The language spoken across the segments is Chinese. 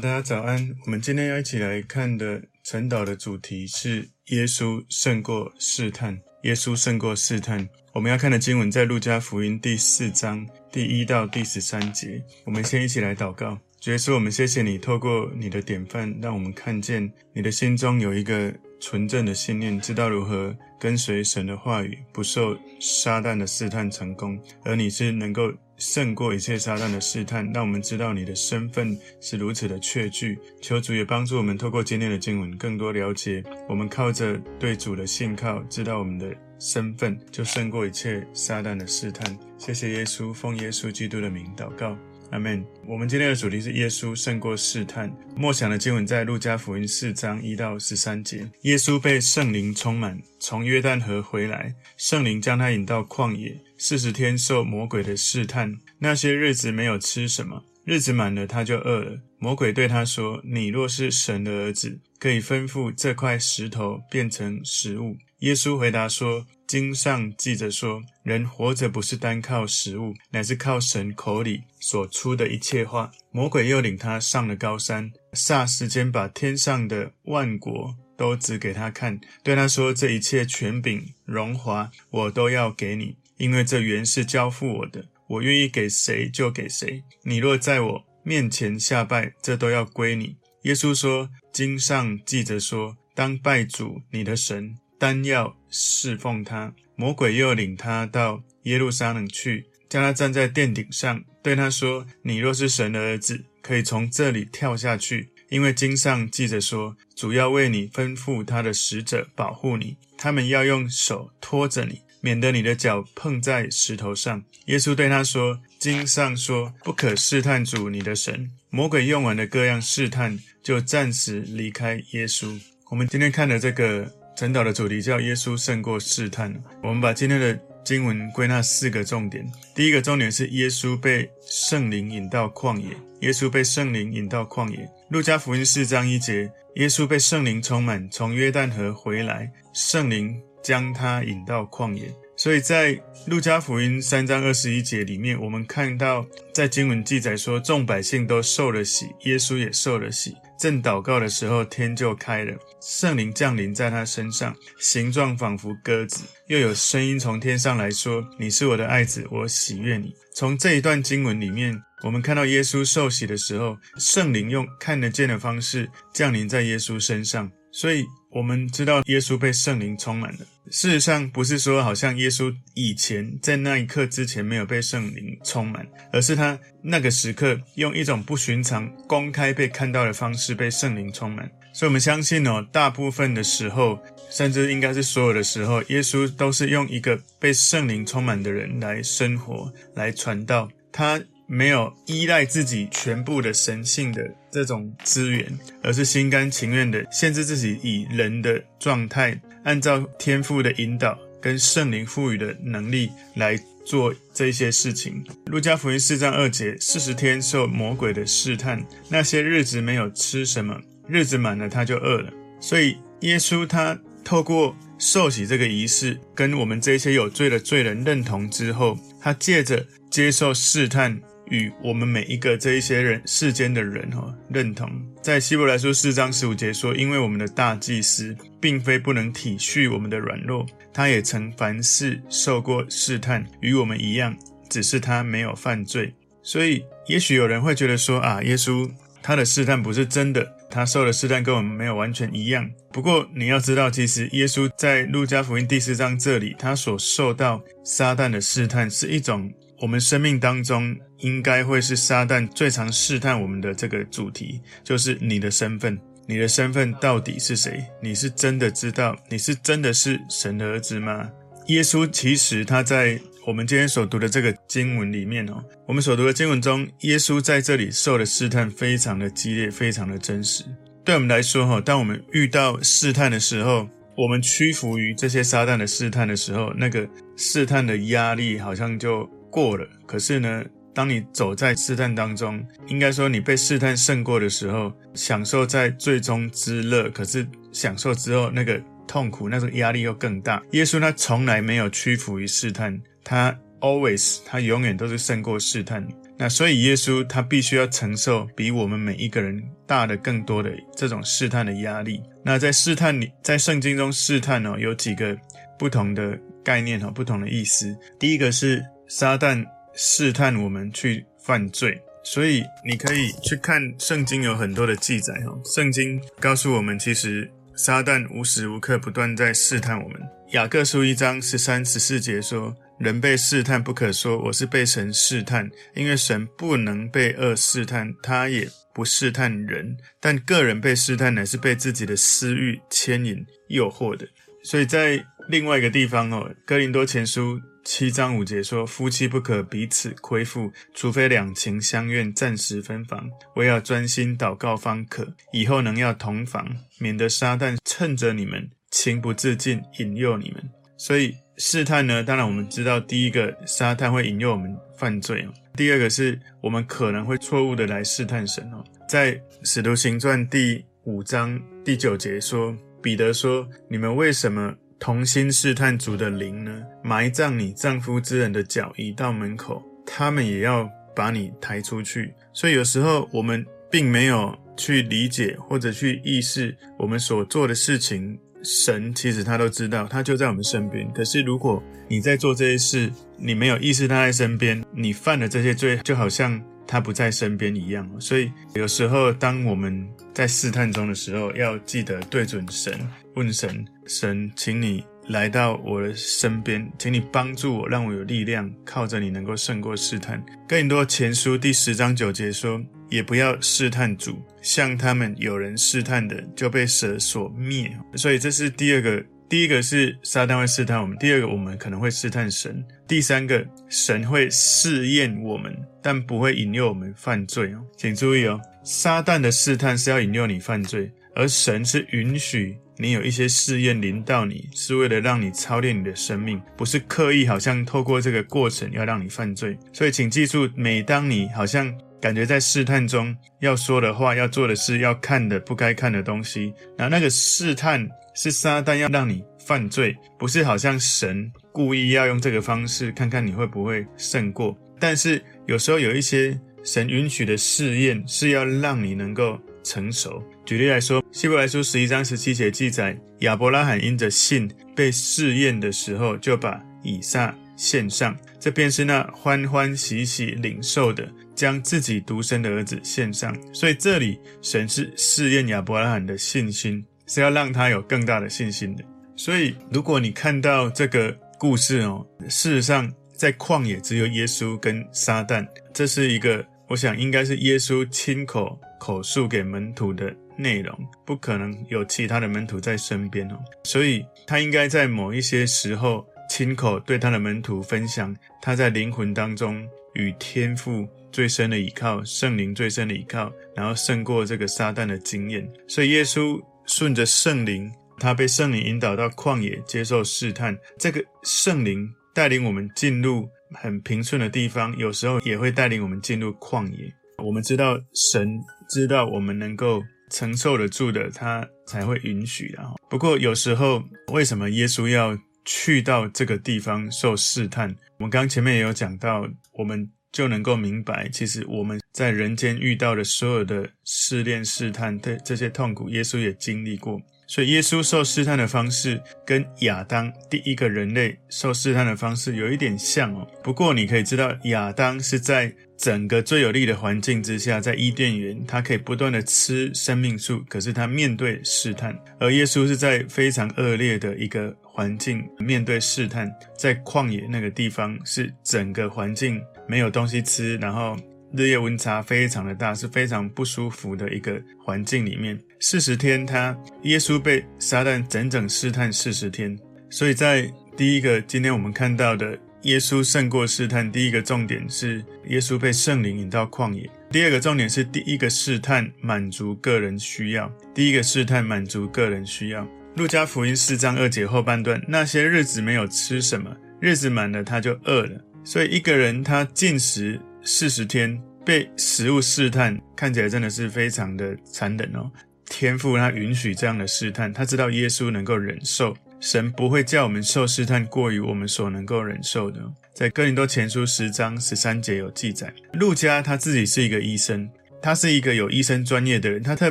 大家早安。我们今天要一起来看的晨祷的主题是耶稣胜过试探。耶稣胜过试探。我们要看的经文在路加福音第四章第一到第十三节。我们先一起来祷告。主耶稣，我们谢谢你，透过你的典范，让我们看见你的心中有一个纯正的信念，知道如何跟随神的话语，不受撒旦的试探成功。而你是能够。胜过一切撒旦的试探，让我们知道你的身份是如此的确据。求主也帮助我们，透过今天的经文，更多了解我们靠着对主的信靠，知道我们的身份，就胜过一切撒旦的试探。谢谢耶稣，奉耶稣基督的名祷告。阿门。我们今天的主题是耶稣胜过试探。默想的经文在路加福音四章一到十三节。耶稣被圣灵充满，从约旦河回来，圣灵将他引到旷野，四十天受魔鬼的试探。那些日子没有吃什么，日子满了他就饿了。魔鬼对他说：“你若是神的儿子，可以吩咐这块石头变成食物。”耶稣回答说：经上记着说，人活着不是单靠食物，乃是靠神口里所出的一切话。魔鬼又领他上了高山，霎时间把天上的万国都指给他看，对他说：“这一切权柄、荣华，我都要给你，因为这原是交付我的，我愿意给谁就给谁。你若在我面前下拜，这都要归你。”耶稣说：“经上记着说，当拜主你的神。”单要侍奉他，魔鬼又领他到耶路撒冷去，叫他站在殿顶上，对他说：“你若是神的儿子，可以从这里跳下去，因为经上记着说，主要为你吩咐他的使者保护你，他们要用手托着你，免得你的脚碰在石头上。”耶稣对他说：“经上说，不可试探主你的神。”魔鬼用完了各样试探，就暂时离开耶稣。我们今天看的这个。晨祷的主题叫“耶稣胜过试探”。我们把今天的经文归纳四个重点。第一个重点是耶稣被圣灵引到旷野。耶稣被圣灵引到旷野。路加福音四章一节，耶稣被圣灵充满，从约旦河回来，圣灵将他引到旷野。所以在路加福音三章二十一节里面，我们看到在经文记载说，众百姓都受了洗，耶稣也受了洗。正祷告的时候，天就开了，圣灵降临在他身上，形状仿佛鸽子，又有声音从天上来说：“你是我的爱子，我喜悦你。”从这一段经文里面，我们看到耶稣受洗的时候，圣灵用看得见的方式降临在耶稣身上，所以我们知道耶稣被圣灵充满了。事实上，不是说好像耶稣以前在那一刻之前没有被圣灵充满，而是他那个时刻用一种不寻常、公开被看到的方式被圣灵充满。所以，我们相信哦，大部分的时候，甚至应该是所有的时候，耶稣都是用一个被圣灵充满的人来生活、来传道。他没有依赖自己全部的神性的这种资源，而是心甘情愿的限制自己，以人的状态。按照天赋的引导跟圣灵赋予的能力来做这些事情。路加福音四章二节，四十天受魔鬼的试探，那些日子没有吃什么，日子满了他就饿了。所以耶稣他透过受洗这个仪式，跟我们这些有罪的罪人认同之后，他借着接受试探。与我们每一个这一些人世间的人哈认同，在希伯来书四章十五节说，因为我们的大祭司并非不能体恤我们的软弱，他也曾凡事受过试探，与我们一样，只是他没有犯罪。所以，也许有人会觉得说啊，耶稣他的试探不是真的，他受的试探跟我们没有完全一样。不过你要知道，其实耶稣在路加福音第四章这里，他所受到撒旦的试探是一种。我们生命当中应该会是撒旦最常试探我们的这个主题，就是你的身份。你的身份到底是谁？你是真的知道你是真的是神的儿子吗？耶稣其实他在我们今天所读的这个经文里面哦，我们所读的经文中，耶稣在这里受的试探非常的激烈，非常的真实。对我们来说哈，当我们遇到试探的时候，我们屈服于这些撒旦的试探的时候，那个试探的压力好像就。过了，可是呢，当你走在试探当中，应该说你被试探胜过的时候，享受在最终之乐。可是享受之后那个痛苦，那种压力又更大。耶稣他从来没有屈服于试探，他 always 他永远都是胜过试探。那所以耶稣他必须要承受比我们每一个人大的更多的这种试探的压力。那在试探里，在圣经中试探哦，有几个不同的概念哦，不同的意思。第一个是撒旦试探我们去犯罪，所以你可以去看圣经有很多的记载哦。圣经告诉我们，其实撒旦无时无刻不断在试探我们。雅各书一章十三、十四节说。人被试探，不可说我是被神试探，因为神不能被恶试探，他也不试探人。但个人被试探，乃是被自己的私欲牵引、诱惑的。所以在另外一个地方哦，《哥林多前书》七章五节说：夫妻不可彼此亏负，除非两情相愿，暂时分房，唯要专心祷告方可。以后能要同房，免得撒旦趁着你们情不自禁，引诱你们。所以。试探呢？当然，我们知道，第一个，撒旦会引诱我们犯罪哦。第二个是我们可能会错误的来试探神哦。在使徒行传第五章第九节说，彼得说：“你们为什么同心试探主的灵呢？埋葬你丈夫之人的脚移到门口，他们也要把你抬出去。”所以有时候我们并没有去理解或者去意识我们所做的事情。神其实他都知道，他就在我们身边。可是如果你在做这些事，你没有意识他在身边，你犯了这些罪，就好像他不在身边一样。所以有时候当我们在试探中的时候，要记得对准神，问神：神，请你来到我的身边，请你帮助我，让我有力量，靠着你能够胜过试探。更多前书第十章九节说。也不要试探主，像他们有人试探的，就被蛇所灭。所以这是第二个，第一个是撒旦会试探我们，第二个我们可能会试探神，第三个神会试验我们，但不会引诱我们犯罪哦。请注意哦，撒旦的试探是要引诱你犯罪，而神是允许你有一些试验临到你，是为了让你操练你的生命，不是刻意好像透过这个过程要让你犯罪。所以请记住，每当你好像感觉在试探中要说的话、要做的事、要看的不该看的东西，那那个试探是撒旦要让你犯罪，不是好像神故意要用这个方式看看你会不会胜过。但是有时候有一些神允许的试验是要让你能够成熟。举例来说，希伯来书十一章十七节记载，亚伯拉罕因着信被试验的时候，就把以撒献上，这便是那欢欢喜喜领受的。将自己独生的儿子献上，所以这里神是试验亚伯拉罕的信心，是要让他有更大的信心的。所以，如果你看到这个故事哦，事实上在旷野只有耶稣跟撒旦，这是一个我想应该是耶稣亲口口述给门徒的内容，不可能有其他的门徒在身边哦。所以他应该在某一些时候亲口对他的门徒分享他在灵魂当中与天父。最深的依靠，圣灵最深的依靠，然后胜过这个撒旦的经验。所以耶稣顺着圣灵，他被圣灵引导到旷野接受试探。这个圣灵带领我们进入很平顺的地方，有时候也会带领我们进入旷野。我们知道神知道我们能够承受得住的，他才会允许的。不过有时候，为什么耶稣要去到这个地方受试探？我们刚刚前面也有讲到，我们。就能够明白，其实我们在人间遇到的所有的试炼、试探的这些痛苦，耶稣也经历过。所以，耶稣受试探的方式跟亚当第一个人类受试探的方式有一点像哦。不过，你可以知道，亚当是在整个最有利的环境之下，在伊甸园，他可以不断的吃生命树，可是他面对试探；而耶稣是在非常恶劣的一个环境面对试探，在旷野那个地方，是整个环境。没有东西吃，然后日夜温差非常的大，是非常不舒服的一个环境里面。四十天他，耶稣被撒旦整整试探四十天。所以在第一个，今天我们看到的耶稣胜过试探，第一个重点是耶稣被圣灵引到旷野。第二个重点是第一个试探满足个人需要，第一个试探满足个人需要。路加福音四章二节后半段，那些日子没有吃什么，日子满了他就饿了。所以一个人他禁食四十天，被食物试探，看起来真的是非常的残忍哦。天父他允许这样的试探，他知道耶稣能够忍受，神不会叫我们受试探过于我们所能够忍受的。在哥林多前书十章十三节有记载，路加他自己是一个医生，他是一个有医生专业的人，他特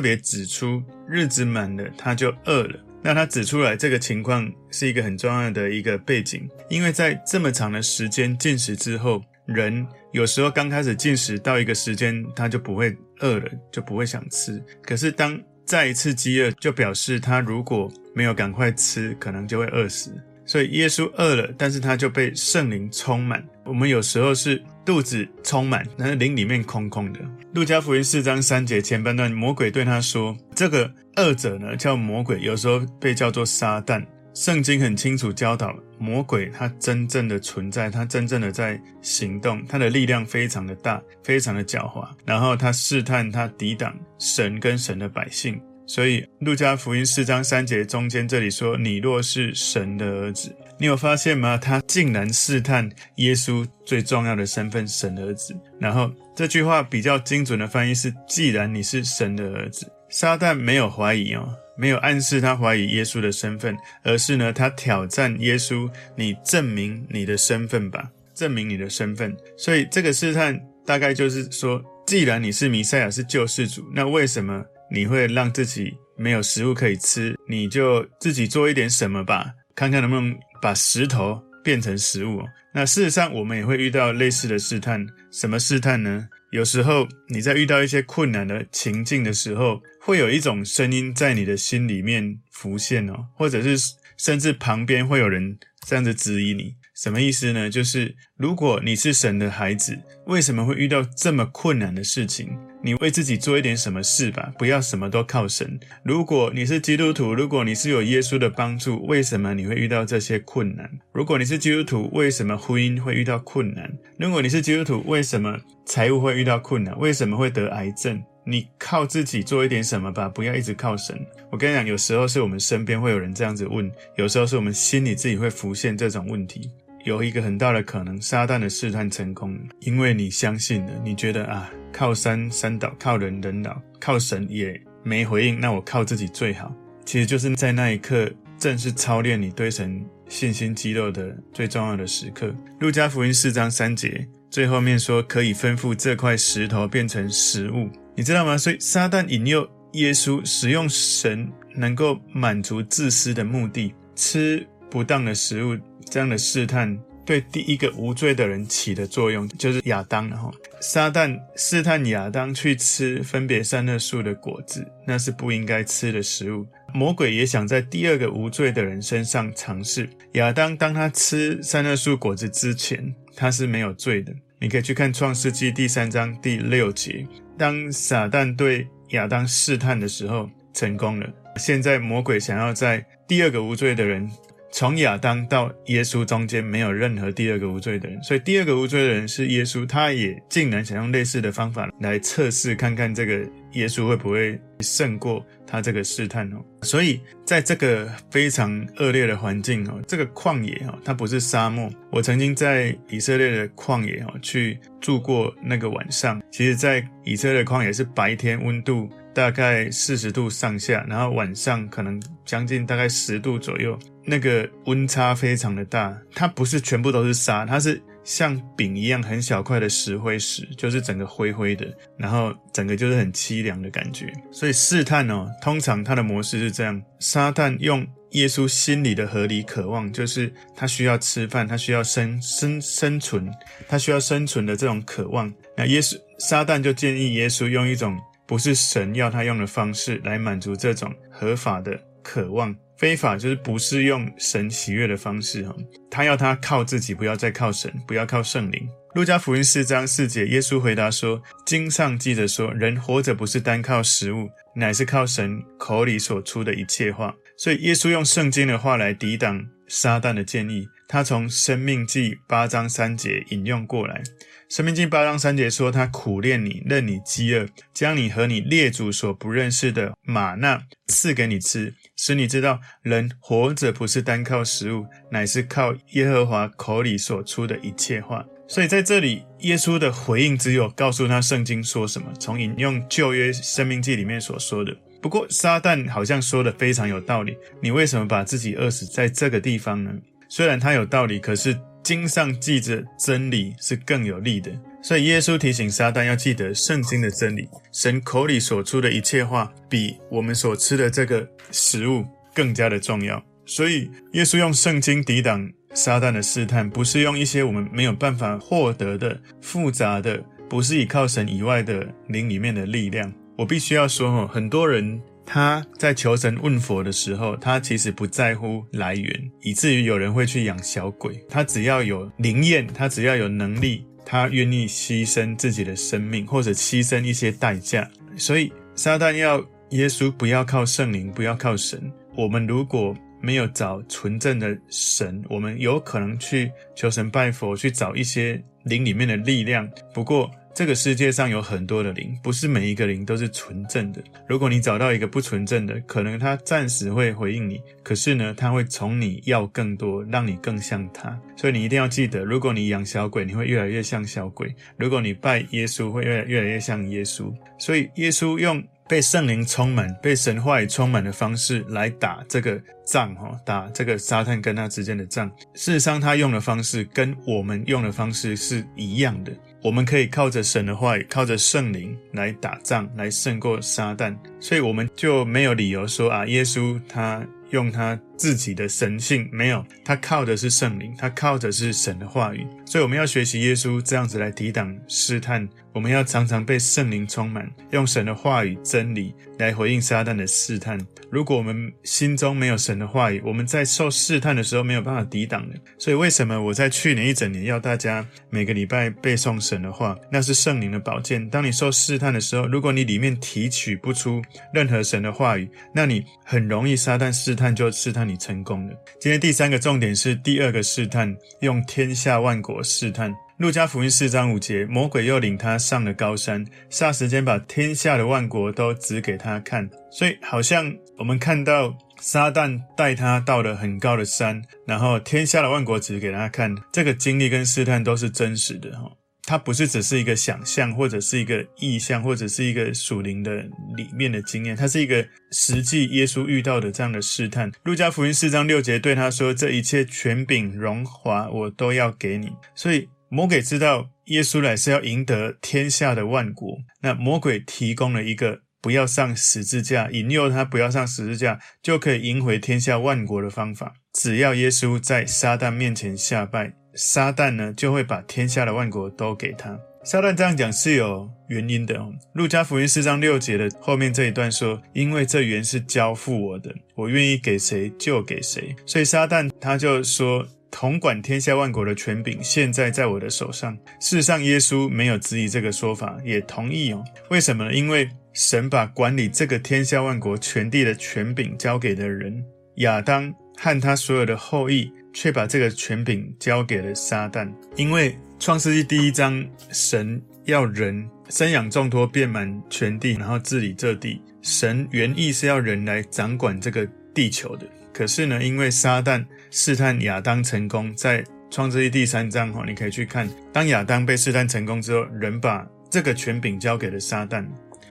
别指出日子满了他就饿了。那他指出来这个情况是一个很重要的一个背景，因为在这么长的时间进食之后，人有时候刚开始进食到一个时间，他就不会饿了，就不会想吃。可是当再一次饥饿，就表示他如果没有赶快吃，可能就会饿死。所以耶稣饿了，但是他就被圣灵充满。我们有时候是肚子充满，但是灵里面空空的。路加福音四章三节前半段，魔鬼对他说：“这个恶者呢，叫魔鬼，有时候被叫做撒旦。”圣经很清楚教导，魔鬼他真正的存在，他真正的在行动，他的力量非常的大，非常的狡猾。然后他试探，他抵挡神跟神的百姓。所以，路加福音四章三节中间这里说：“你若是神的儿子。”你有发现吗？他竟然试探耶稣最重要的身份——神的儿子。然后这句话比较精准的翻译是：“既然你是神的儿子。”撒旦没有怀疑哦，没有暗示他怀疑耶稣的身份，而是呢，他挑战耶稣：“你证明你的身份吧，证明你的身份。”所以这个试探大概就是说：既然你是弥赛亚，是救世主，那为什么？你会让自己没有食物可以吃，你就自己做一点什么吧，看看能不能把石头变成食物。那事实上，我们也会遇到类似的试探。什么试探呢？有时候你在遇到一些困难的情境的时候，会有一种声音在你的心里面浮现哦，或者是甚至旁边会有人这样子质疑你。什么意思呢？就是如果你是神的孩子，为什么会遇到这么困难的事情？你为自己做一点什么事吧，不要什么都靠神。如果你是基督徒，如果你是有耶稣的帮助，为什么你会遇到这些困难？如果你是基督徒，为什么婚姻会遇到困难？如果你是基督徒，为什么财务会遇到困难？为什么会得癌症？你靠自己做一点什么吧，不要一直靠神。我跟你讲，有时候是我们身边会有人这样子问，有时候是我们心里自己会浮现这种问题。有一个很大的可能，撒旦的试探成功，因为你相信了，你觉得啊，靠山山倒，靠人人倒，靠神也没回应，那我靠自己最好。其实就是在那一刻，正是操练你对神信心肌肉的最重要的时刻。路加福音四章三节最后面说，可以吩咐这块石头变成食物，你知道吗？所以撒旦引诱耶稣使用神能够满足自私的目的，吃不当的食物。这样的试探对第一个无罪的人起的作用，就是亚当。然后撒旦试探亚当去吃分别善恶树的果子，那是不应该吃的食物。魔鬼也想在第二个无罪的人身上尝试。亚当当他吃善恶树果子之前，他是没有罪的。你可以去看创世纪第三章第六节，当撒旦对亚当试探的时候成功了。现在魔鬼想要在第二个无罪的人。从亚当到耶稣中间没有任何第二个无罪的人，所以第二个无罪的人是耶稣，他也竟然想用类似的方法来测试看看这个耶稣会不会胜过他这个试探哦。所以在这个非常恶劣的环境哦，这个旷野哦，它不是沙漠。我曾经在以色列的旷野哦去住过那个晚上，其实，在以色列的旷野是白天温度。大概四十度上下，然后晚上可能将近大概十度左右，那个温差非常的大。它不是全部都是沙，它是像饼一样很小块的石灰石，就是整个灰灰的，然后整个就是很凄凉的感觉。所以试探哦，通常它的模式是这样：撒旦用耶稣心里的合理渴望，就是他需要吃饭，他需要生生生存，他需要生存的这种渴望。那耶稣撒旦就建议耶稣用一种。不是神要他用的方式来满足这种合法的渴望，非法就是不是用神喜悦的方式哈。他要他靠自己，不要再靠神，不要靠圣灵。路加福音四章四节，耶稣回答说：“经上记着说，人活着不是单靠食物，乃是靠神口里所出的一切话。”所以耶稣用圣经的话来抵挡撒旦的建议。他从生命记八章三节引用过来。生命记八章三节说：“他苦炼你，任你饥饿，将你和你列祖所不认识的吗哪赐给你吃，使你知道人活着不是单靠食物，乃是靠耶和华口里所出的一切话。”所以在这里，耶稣的回应只有告诉他圣经说什么，从引用旧约生命记里面所说的。不过撒旦好像说的非常有道理，你为什么把自己饿死在这个地方呢？虽然他有道理，可是经上记着真理是更有力的。所以耶稣提醒撒旦要记得圣经的真理，神口里所出的一切话，比我们所吃的这个食物更加的重要。所以耶稣用圣经抵挡撒旦的试探，不是用一些我们没有办法获得的复杂的，不是依靠神以外的灵里面的力量。我必须要说，很多人。他在求神问佛的时候，他其实不在乎来源，以至于有人会去养小鬼。他只要有灵验，他只要有能力，他愿意牺牲自己的生命，或者牺牲一些代价。所以撒旦要耶稣不要靠圣灵，不要靠神。我们如果没有找纯正的神，我们有可能去求神拜佛，去找一些灵里面的力量。不过，这个世界上有很多的灵，不是每一个灵都是纯正的。如果你找到一个不纯正的，可能他暂时会回应你，可是呢，他会从你要更多，让你更像他。所以你一定要记得，如果你养小鬼，你会越来越像小鬼；如果你拜耶稣，会越来越来越像耶稣。所以耶稣用被圣灵充满、被神话语充满的方式来打这个仗，哈，打这个撒旦跟他之间的仗。事实上，他用的方式跟我们用的方式是一样的。我们可以靠着神的话语，靠着圣灵来打仗，来胜过撒旦，所以我们就没有理由说啊，耶稣他用他自己的神性，没有，他靠的是圣灵，他靠的是神的话语，所以我们要学习耶稣这样子来抵挡试探。我们要常常被圣灵充满，用神的话语真理来回应撒旦的试探。如果我们心中没有神的话语，我们在受试探的时候没有办法抵挡的。所以为什么我在去年一整年要大家每个礼拜背诵神的话？那是圣灵的宝剑。当你受试探的时候，如果你里面提取不出任何神的话语，那你很容易撒旦试探就试探你成功了。今天第三个重点是第二个试探，用天下万国试探。路加福音四章五节，魔鬼又领他上了高山，霎时间把天下的万国都指给他看。所以，好像我们看到撒旦带他到了很高的山，然后天下的万国指给他看。这个经历跟试探都是真实的哈，它不是只是一个想象，或者是一个意象，或者是一个属灵的里面的经验，它是一个实际耶稣遇到的这样的试探。路加福音四章六节对他说：“这一切权柄荣华，我都要给你。”所以。魔鬼知道耶稣来是要赢得天下的万国，那魔鬼提供了一个不要上十字架，引诱他不要上十字架，就可以赢回天下万国的方法。只要耶稣在撒旦面前下拜，撒旦呢就会把天下的万国都给他。撒旦这样讲是有原因的哦。路加福音四章六节的后面这一段说：“因为这原是交付我的，我愿意给谁就给谁。”所以撒旦他就说。统管天下万国的权柄，现在在我的手上。事实上，耶稣没有质疑这个说法，也同意哦。为什么呢？因为神把管理这个天下万国全地的权柄交给了人亚当和他所有的后裔，却把这个权柄交给了撒旦。因为创世纪第一章，神要人生养众多，遍满全地，然后治理这地。神原意是要人来掌管这个地球的。可是呢，因为撒旦试探亚当成功，在创世纪第三章哈，你可以去看，当亚当被试探成功之后，人把这个权柄交给了撒旦，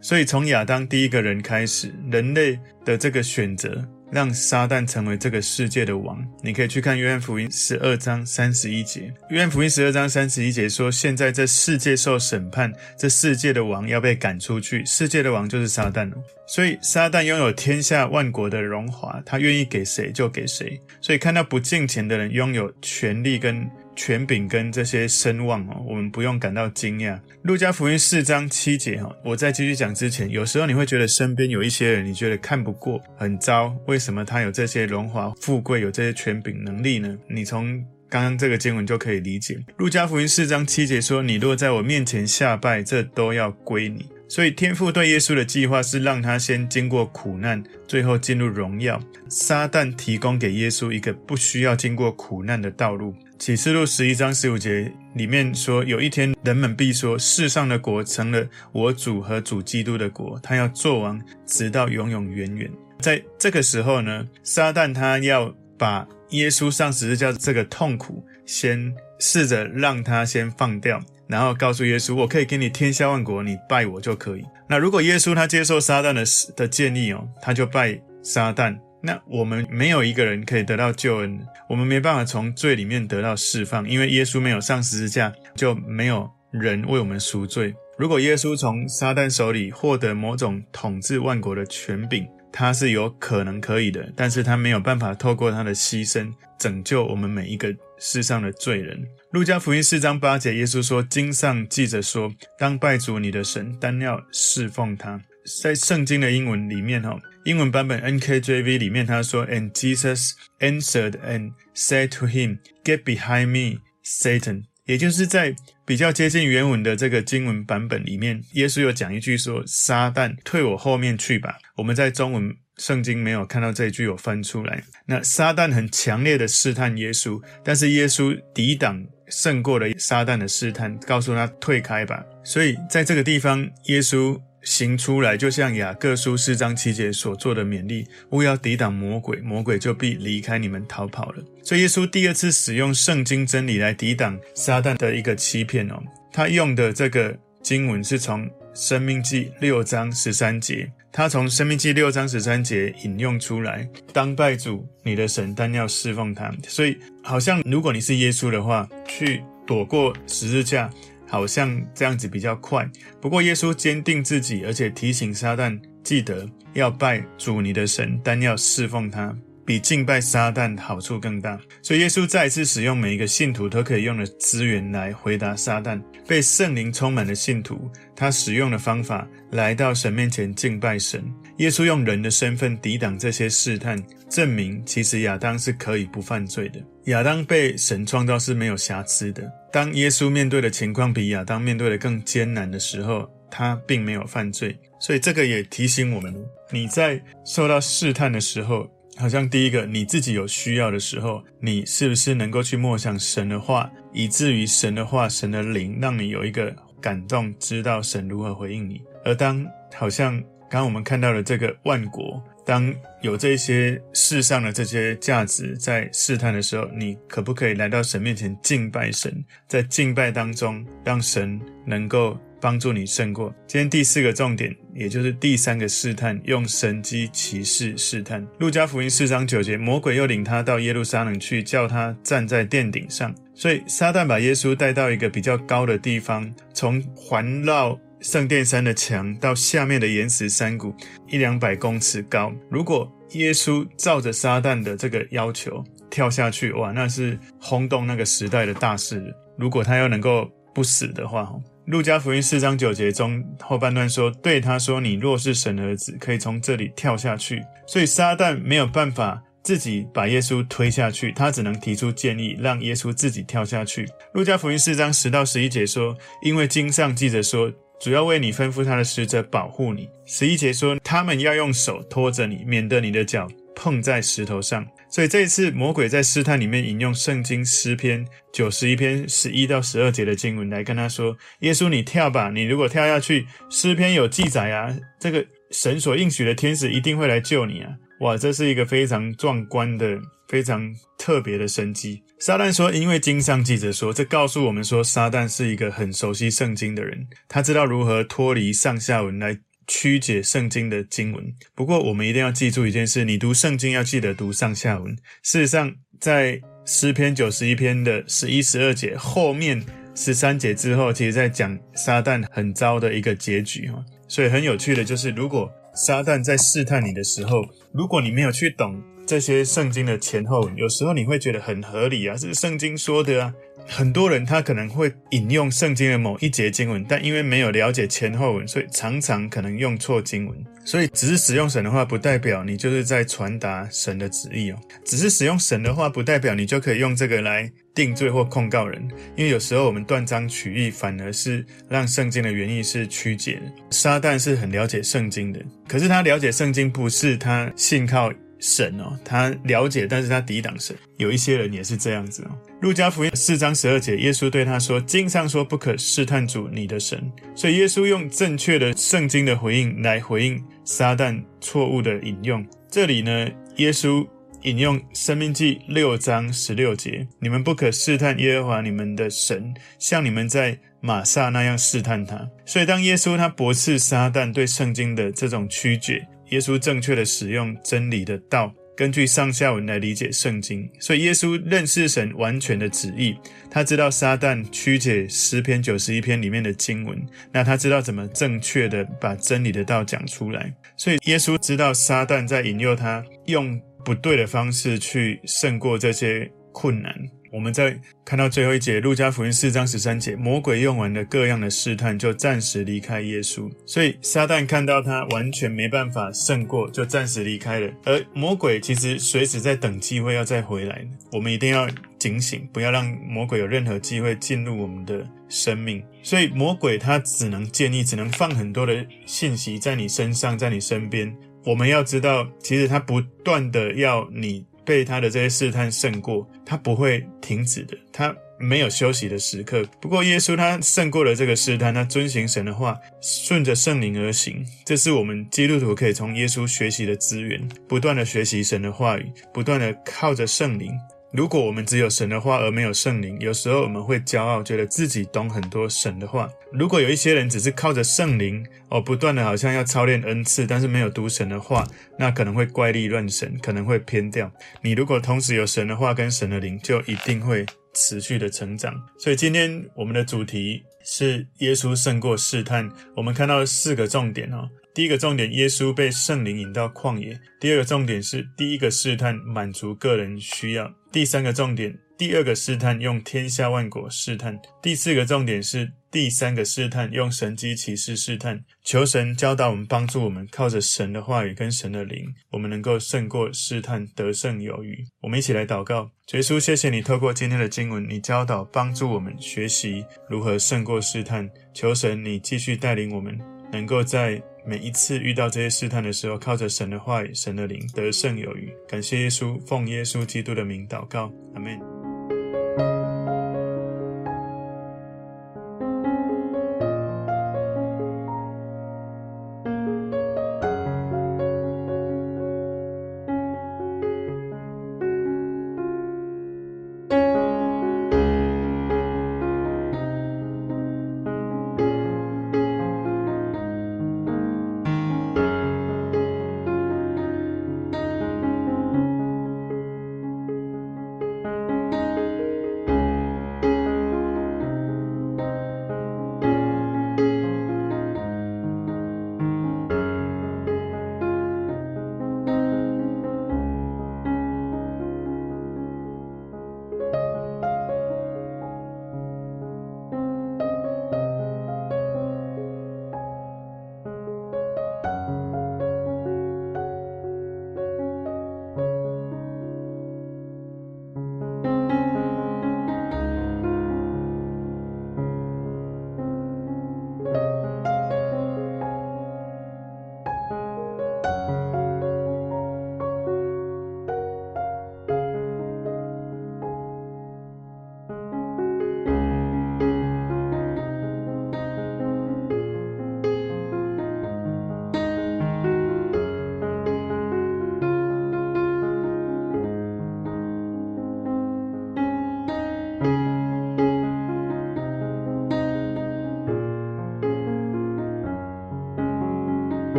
所以从亚当第一个人开始，人类的这个选择。让撒旦成为这个世界的王。你可以去看约翰福音十二章三十一节。约翰福音十二章三十一节说：“现在这世界受审判，这世界的王要被赶出去。世界的王就是撒旦。所以撒旦拥有天下万国的荣华，他愿意给谁就给谁。所以看到不敬虔的人拥有权力跟。”权柄跟这些声望哦，我们不用感到惊讶。路加福音四章七节哈，我在继续讲之前，有时候你会觉得身边有一些人，你觉得看不过，很糟。为什么他有这些荣华富贵，有这些权柄能力呢？你从刚刚这个经文就可以理解。路加福音四章七节说：“你若在我面前下拜，这都要归你。”所以天父对耶稣的计划是让他先经过苦难，最后进入荣耀。撒旦提供给耶稣一个不需要经过苦难的道路。启示录十一章十五节里面说，有一天人们必说，世上的国成了我主和主基督的国，他要做王，直到永永远远。在这个时候呢，撒旦他要把耶稣上十字架这个痛苦，先试着让他先放掉。然后告诉耶稣：“我可以给你天下万国，你拜我就可以。”那如果耶稣他接受撒旦的的建议哦，他就拜撒旦。那我们没有一个人可以得到救恩，我们没办法从罪里面得到释放，因为耶稣没有上十字架，就没有人为我们赎罪。如果耶稣从撒旦手里获得某种统治万国的权柄，他是有可能可以的，但是他没有办法透过他的牺牲拯救我们每一个世上的罪人。路加福音四章八节，耶稣说：“经上记着说，当拜主你的神，单要侍奉他。”在圣经的英文里面，哈，英文版本 NKJV 里面他说：“And Jesus answered and said to him, Get behind me, Satan。”也就是在比较接近原文的这个经文版本里面，耶稣有讲一句说：“撒旦，退我后面去吧。”我们在中文圣经没有看到这一句有翻出来。那撒旦很强烈的试探耶稣，但是耶稣抵挡，胜过了撒旦的试探，告诉他退开吧。所以在这个地方，耶稣。行出来，就像雅各书四章七节所做的勉励，勿要抵挡魔鬼，魔鬼就必离开你们逃跑了。所以耶稣第二次使用圣经真理来抵挡撒旦的一个欺骗哦，他用的这个经文是从生命记六章十三节，他从生命记六章十三节引用出来，当拜主你的神，单要侍奉他。所以好像如果你是耶稣的话，去躲过十字架。好像这样子比较快，不过耶稣坚定自己，而且提醒撒旦记得要拜主你的神，单要侍奉他，比敬拜撒旦好处更大。所以耶稣再一次使用每一个信徒都可以用的资源来回答撒旦。被圣灵充满的信徒，他使用的方法来到神面前敬拜神。耶稣用人的身份抵挡这些试探，证明其实亚当是可以不犯罪的。亚当被神创造是没有瑕疵的。当耶稣面对的情况比亚当面对的更艰难的时候，他并没有犯罪。所以这个也提醒我们：你在受到试探的时候，好像第一个你自己有需要的时候，你是不是能够去默想神的话，以至于神的话、神的灵让你有一个感动，知道神如何回应你。而当好像刚刚我们看到的这个万国。当有这些世上的这些价值在试探的时候，你可不可以来到神面前敬拜神？在敬拜当中，让神能够帮助你胜过。今天第四个重点，也就是第三个试探，用神机骑士试探。路加福音四章九节，魔鬼又领他到耶路撒冷去，叫他站在殿顶上。所以撒旦把耶稣带到一个比较高的地方，从环绕。圣殿山的墙到下面的岩石山谷，一两百公尺高。如果耶稣照着撒旦的这个要求跳下去，哇，那是轰动那个时代的大事。如果他要能够不死的话，路加福音四章九节中后半段说：“对他说，你若是神儿子，可以从这里跳下去。”所以撒旦没有办法自己把耶稣推下去，他只能提出建议，让耶稣自己跳下去。路加福音四章十到十一节说：“因为经上记着说。”主要为你吩咐他的使者保护你。十一节说，他们要用手托着你，免得你的脚碰在石头上。所以这一次魔鬼在试探里面引用圣经诗篇九十一篇十一到十二节的经文来跟他说：“耶稣，你跳吧！你如果跳下去，诗篇有记载啊，这个神所应许的天使一定会来救你啊！哇，这是一个非常壮观的、非常特别的神迹。”撒旦说：“因为经上记着说，这告诉我们说，撒旦是一个很熟悉圣经的人，他知道如何脱离上下文来曲解圣经的经文。不过，我们一定要记住一件事：你读圣经要记得读上下文。事实上，在诗篇九十一篇的十一、十二节后面十三节之后，其实在讲撒旦很糟的一个结局哈。所以很有趣的就是，如果撒旦在试探你的时候，如果你没有去懂。”这些圣经的前后，有时候你会觉得很合理啊，是圣经说的啊。很多人他可能会引用圣经的某一节经文，但因为没有了解前后文，所以常常可能用错经文。所以只是使用神的话，不代表你就是在传达神的旨意哦。只是使用神的话，不代表你就可以用这个来定罪或控告人。因为有时候我们断章取义，反而是让圣经的原意是曲解的。撒旦是很了解圣经的，可是他了解圣经不是他信靠。神哦，他了解，但是他抵挡神。有一些人也是这样子哦。路加福音四章十二节，耶稣对他说：“经上说不可试探主你的神。”所以耶稣用正确的圣经的回应来回应撒旦错误的引用。这里呢，耶稣引用《申命记》六章十六节：“你们不可试探耶和华你们的神，像你们在玛撒那样试探他。”所以，当耶稣他驳斥撒旦对圣经的这种曲解，耶稣正确的使用真理的道。根据上下文来理解圣经，所以耶稣认识神完全的旨意。他知道撒旦曲解十篇九十一篇里面的经文，那他知道怎么正确的把真理的道讲出来。所以耶稣知道撒旦在引诱他用不对的方式去胜过这些困难。我们再看到最后一节，路加福音四章十三节，魔鬼用完了各样的试探，就暂时离开耶稣。所以撒旦看到他完全没办法胜过，就暂时离开了。而魔鬼其实随时在等机会要再回来。我们一定要警醒，不要让魔鬼有任何机会进入我们的生命。所以魔鬼他只能建议，只能放很多的信息在你身上，在你身边。我们要知道，其实他不断的要你。被他的这些试探胜过，他不会停止的，他没有休息的时刻。不过耶稣他胜过了这个试探，他遵行神的话，顺着圣灵而行，这是我们基督徒可以从耶稣学习的资源，不断的学习神的话语，不断的靠着圣灵。如果我们只有神的话而没有圣灵，有时候我们会骄傲，觉得自己懂很多神的话。如果有一些人只是靠着圣灵哦，不断的好像要操练恩赐，但是没有读神的话，那可能会怪力乱神，可能会偏掉。你如果同时有神的话跟神的灵，就一定会持续的成长。所以今天我们的主题是耶稣胜过试探，我们看到四个重点哦。第一个重点，耶稣被圣灵引到旷野；第二个重点是第一个试探满足个人需要；第三个重点，第二个试探用天下万国试探；第四个重点是第三个试探用神机骑士试探。求神教导我们，帮助我们，靠着神的话语跟神的灵，我们能够胜过试探，得胜有余。我们一起来祷告，耶稣，谢谢你透过今天的经文，你教导帮助我们学习如何胜过试探。求神你继续带领我们，能够在每一次遇到这些试探的时候，靠着神的话语、神的灵，得胜有余。感谢耶稣，奉耶稣基督的名祷告，阿门。